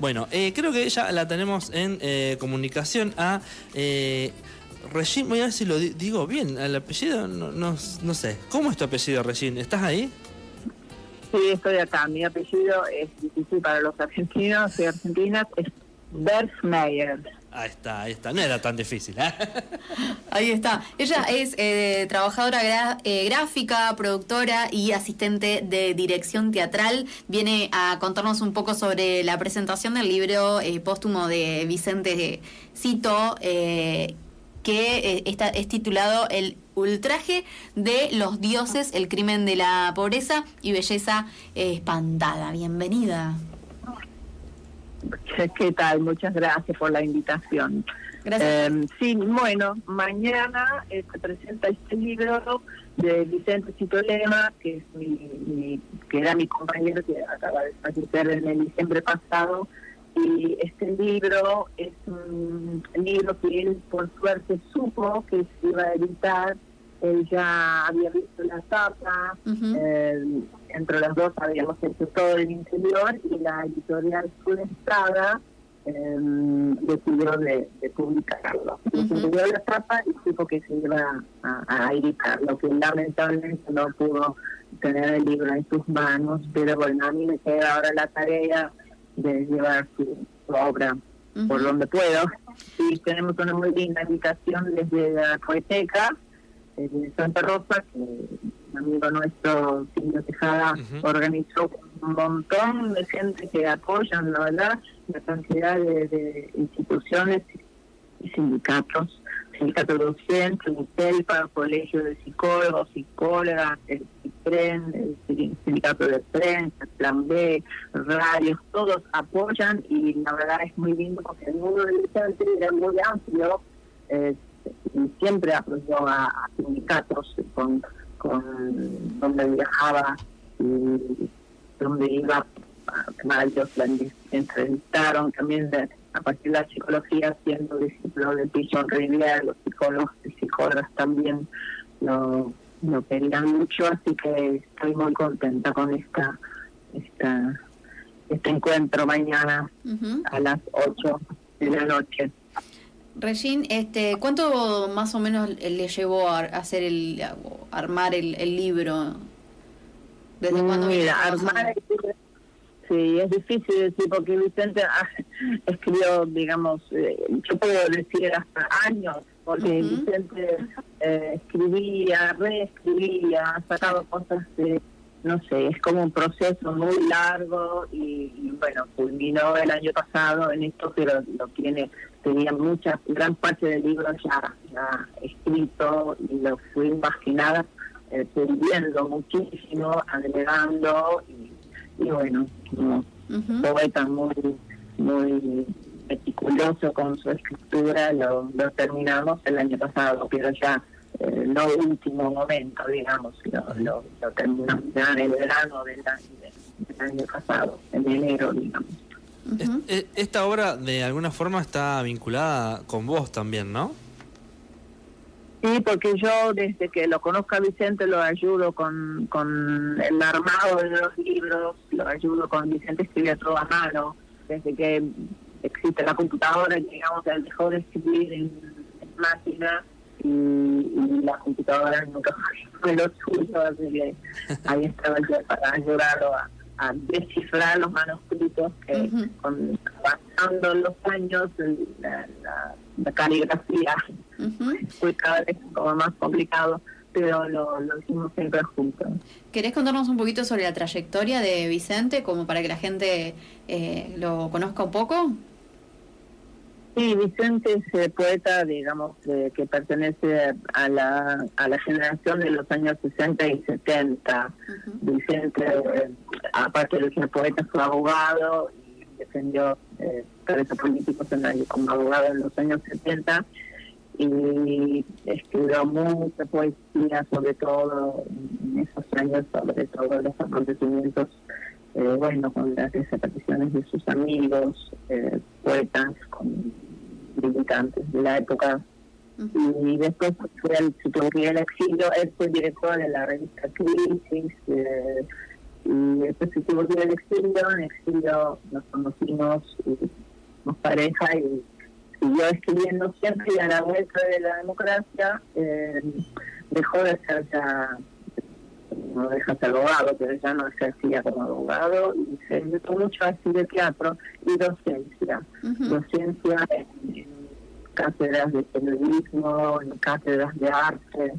Bueno, eh, creo que ya la tenemos en eh, comunicación a eh. Voy a ver si lo di- digo bien. El apellido, no, no, no sé. ¿Cómo es tu apellido, Regine? ¿Estás ahí? Sí, estoy acá. Mi apellido es difícil para los argentinos. Soy argentina. Es Bergmeyer. Ahí está, ahí está. No era tan difícil. ¿eh? Ahí está. Ella es eh, trabajadora eh, gráfica, productora y asistente de dirección teatral. Viene a contarnos un poco sobre la presentación del libro eh, póstumo de Vicente Cito, que está, es titulado El ultraje de los dioses, el crimen de la pobreza y belleza espantada. Bienvenida. ¿Qué tal? Muchas gracias por la invitación. Gracias. Eh, sí, bueno, mañana eh, se presenta este libro de Vicente Citolema, que es mi, mi- que era mi compañero que acaba de fallecer en el diciembre pasado. Y este libro es un libro que él por suerte supo que se iba a editar. Él ya había visto la tapa, Ujú. eh, entre los dos habíamos hecho todo el interior y la editorial Surestada eh, decidió de, de publicarlo. Se dio la tapa y supo que se iba a, a editar, lo que lamentablemente no pudo tener el libro en sus manos, pero bueno, a mí me queda ahora la tarea de llevar su, su obra por Ujú. donde puedo. Y tenemos una muy linda invitación desde la Poeteca eh, de Santa Rosa, que un amigo nuestro, Silvio Tejada, organizó un montón de gente que apoyan, la verdad, la cantidad de, de instituciones y sindicatos, sindicato docente, UTELPA, Colegio de Psicólogos, Psicólogas, el CIPREN, el sin- Sindicato de Prensa, Plan B, radios, todos apoyan y la verdad es muy lindo porque el mundo del Vicente era muy amplio eh, y siempre apoyó a, a sindicatos con, con donde viajaba y donde iba ellos la entrevistaron también de, a partir de la psicología siendo discípulo de Pichon Rivière, los psicólogos y psicólogas también lo, lo querían mucho, así que estoy muy contenta con esta, esta este encuentro mañana a las 8 de la noche. Regine, este, ¿cuánto más o menos le llevó a hacer el, a armar el, el libro? ¿Desde cuándo Mira, armar el libro, sí, es difícil decir porque Vicente ah, escribió, digamos, eh, yo puedo decir hasta años, porque. Vicente eh, escribía, reescribía, sacaba cosas de, no sé, es como un proceso muy largo y, y, bueno, culminó el año pasado en esto, pero lo tiene, tenía mucha, gran parte del libro ya, ya escrito y lo fui imaginada eh, puliendo muchísimo, agregando y, y bueno, como Ujú. poeta muy, muy meticuloso con su escritura, lo, lo terminamos el año pasado, pero ya eh, no último momento, digamos, lo, lo, lo terminamos ya en el verano del año, del año pasado, en enero, digamos. Es- Ujú. e- Esta obra de alguna forma está vinculada con vos también, ¿no? Sí, porque yo desde que lo conozco a Vicente lo ayudo con, con el armado de los libros, lo ayudo con Vicente escribía todo a mano, desde que existe la computadora, digamos, él dejó de escribir en, en máquina y, y la computadora nunca fue lo suyo, así que ahí estaba yo para ayudarlo a, a descifrar los manuscritos que con, avanzando los años la, la, la caligrafía Ujú. fue cada vez como más complicado, pero lo, lo hicimos siempre juntos. ¿Querés contarnos un poquito sobre la trayectoria de Vicente, como para que la gente eh, lo conozca un poco? Sí, Vicente es eh, poeta, digamos, eh, que pertenece a la, a la generación de los años 60 y 70. Ujú. Vicente, eh, aparte de ser poeta, fue abogado y defendió eh, presos políticos en como abogado en los años 70 y escribió mucha poesía, sobre todo en esos años, sobre todo los acontecimientos, eh, bueno, con las desapariciones de sus amigos, eh, poetas, con militantes de la época. Y después fue al, se tuvo que ir al exilio, él fue director de la revista Crisis, eh, y después se tuvo que ir al exilio, en exilio nos conocimos, nos pareja y siguió escribiendo siempre y a la vuelta de la democracia eh, dejó de ser ya no deja de ser abogado, pero ya no ejercía como abogado y se dedicó mucho a de teatro y docencia. Docencia en, cátedras de periodismo, en cátedras de arte.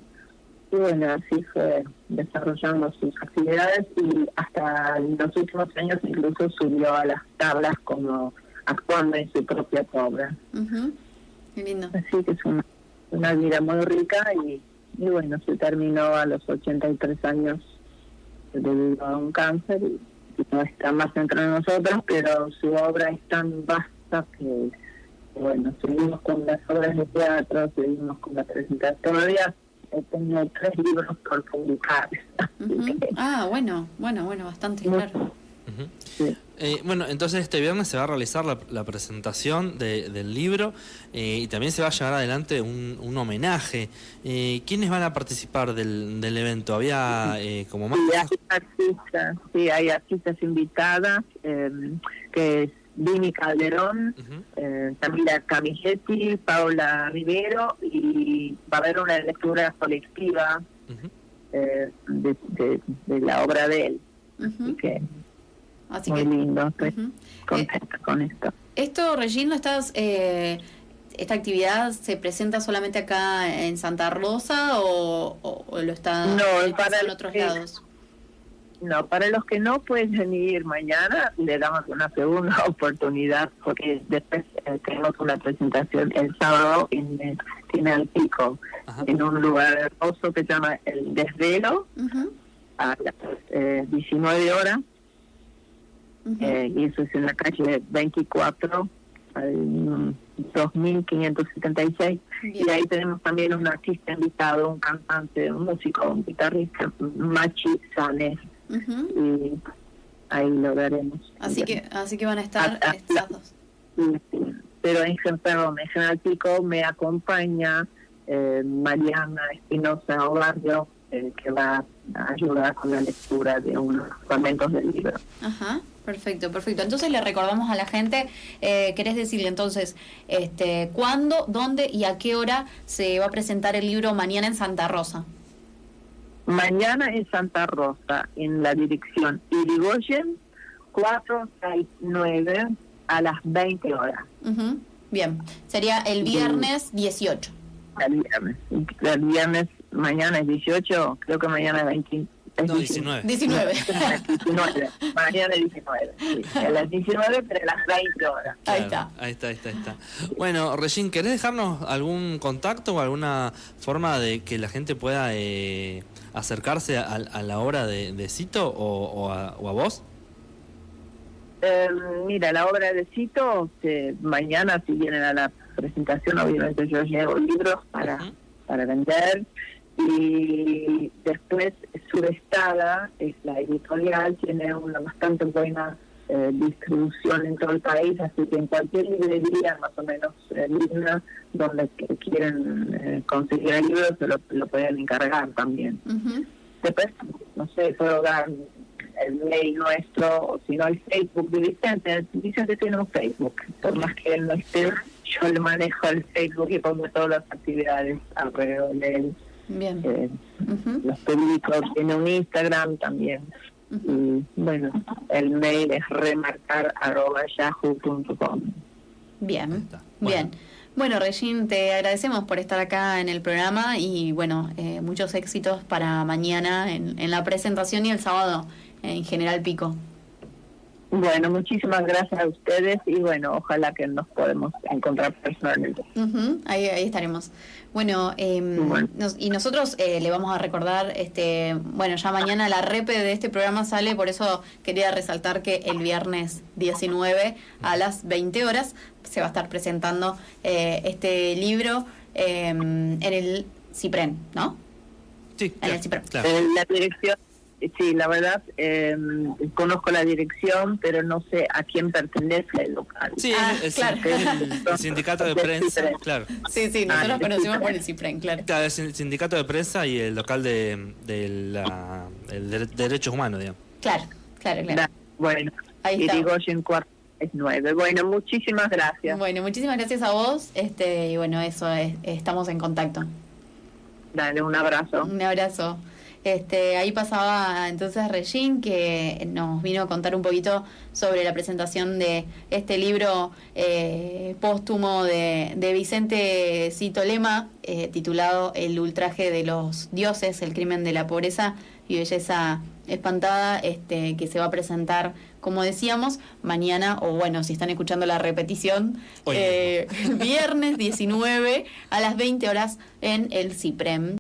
Y bueno, así fue desarrollando sus actividades y hasta los últimos años incluso subió a las tablas como actuando en su propia obra. Así que es una, una vida muy rica y y bueno, se terminó a los 83 años debido a un cáncer y, no está más entre nosotros, pero su obra es tan vasta que, bueno, seguimos con las obras de teatro, seguimos con la presentación. Todavía tengo tres libros por publicar. Ah, bueno, bueno, bueno, bastante claro. Eh, bueno, entonces este viernes se va a realizar la, presentación del libro eh, y también se va a llevar adelante un, homenaje. Eh, ¿Quiénes van a participar del, evento? ¿Había como más? Sí, hay artistas, sí, hay artistas invitadas, que es Vini Calderón, Camila Camigetti, Paula Rivero y va a haber una lectura colectiva de, la obra de él. Muy lindo, estoy contenta con esto. Esto, Regina, estás, eh, ¿esta actividad se presenta solamente acá en Santa Rosa o, lo está no, para en otros lados? No, para los que no pueden venir mañana, le damos una segunda oportunidad porque después eh, tenemos una presentación el sábado en, en Pico, en un lugar hermoso que se llama El Desvelo, a las 19 eh, eh, y eso es en la calle 24 al 2576 y ahí tenemos también un artista invitado, un cantante, un músico, un guitarrista, Machi Sanes y ahí lo veremos. Así que así que van a estar estados. Pero en, perdón, en General Pico me acompaña eh, Mariana Espinosa Obarrio, eh, que va a ayudar con la lectura de unos fragmentos del libro. Ajá. Perfecto, perfecto. Entonces le recordamos a la gente, eh, ¿querés decirle entonces este, cuándo, dónde y a qué hora se va a presentar el libro mañana en Santa Rosa? Mañana en Santa Rosa, en la dirección Irigoyen 469 a las 20 horas. Bien, sería el viernes 18. El viernes, el viernes, mañana es 18, creo que mañana es 20. No, 19. 19. 19. Mañana 19. A las 19, pero a las 20 horas. ahí está. Ahí está, ahí está, ahí está. Bueno, Regín, ¿querés dejarnos algún contacto o alguna forma de que la gente pueda eh, acercarse a, la obra de, Cito o, a, vos? Em, mira, la obra de Cito, mañana si vienen a la presentación, obviamente yo llevo libros para, para vender y después Subestada es la editorial, tiene una bastante buena eh, distribución en todo el país, así que en cualquier librería más o menos eh, donde quieren eh, conseguir el libro se lo, pueden encargar también. Después, no sé, puedo dar el mail nuestro, o si no el Facebook de Vicente. Vicente tiene un Facebook, por más que él no esté, yo le manejo el Facebook y pongo todas las actividades alrededor de él. Bien. Eh, los públicos tiene un Instagram también. Y bueno, el mail es remarcar arroba yahoo.com. Bien, bien. Bueno, Regín, te agradecemos por estar acá en el programa y bueno, eh, muchos éxitos para mañana en, en la presentación y el sábado en General Pico. Bueno, muchísimas gracias a ustedes y bueno, ojalá que nos podemos encontrar personalmente. ahí, ahí estaremos. Bueno, em, y nosotros eh, le vamos a recordar, este, bueno, ya mañana la repe de este programa sale, por eso quería resaltar que el viernes 19 a las 20 horas se va a estar presentando eh, este libro em, en el CIPREN, ¿no? Sí, en el CIPREN. la dirección Sí, la verdad, eh, conozco la dirección, pero no sé a quién pertenece el local. Sí, ah, es, claro. el, sindicato de prensa, claro. Sí, sí, nosotros ah, conocimos por el CIPREN, claro. Claro, el sindicato de prensa y el local de, de, la, de derechos humanos, digamos. Claro, claro, claro. Bueno, Ahí está. Irigoyen es 9. Bueno, muchísimas gracias. Bueno, muchísimas gracias a vos. Este, y bueno, eso, es, estamos en contacto. Dale, un abrazo. Un abrazo. Este, ahí pasaba entonces Regín que nos vino a contar un poquito sobre la presentación de este libro eh, póstumo de, de, Vicente Cito Lema, eh, titulado El ultraje de los dioses, el crimen de la pobreza y belleza espantada, este, que se va a presentar, como decíamos, mañana, o bueno, si están escuchando la repetición, eh, viernes 19 a las 20 horas en el CIPREM.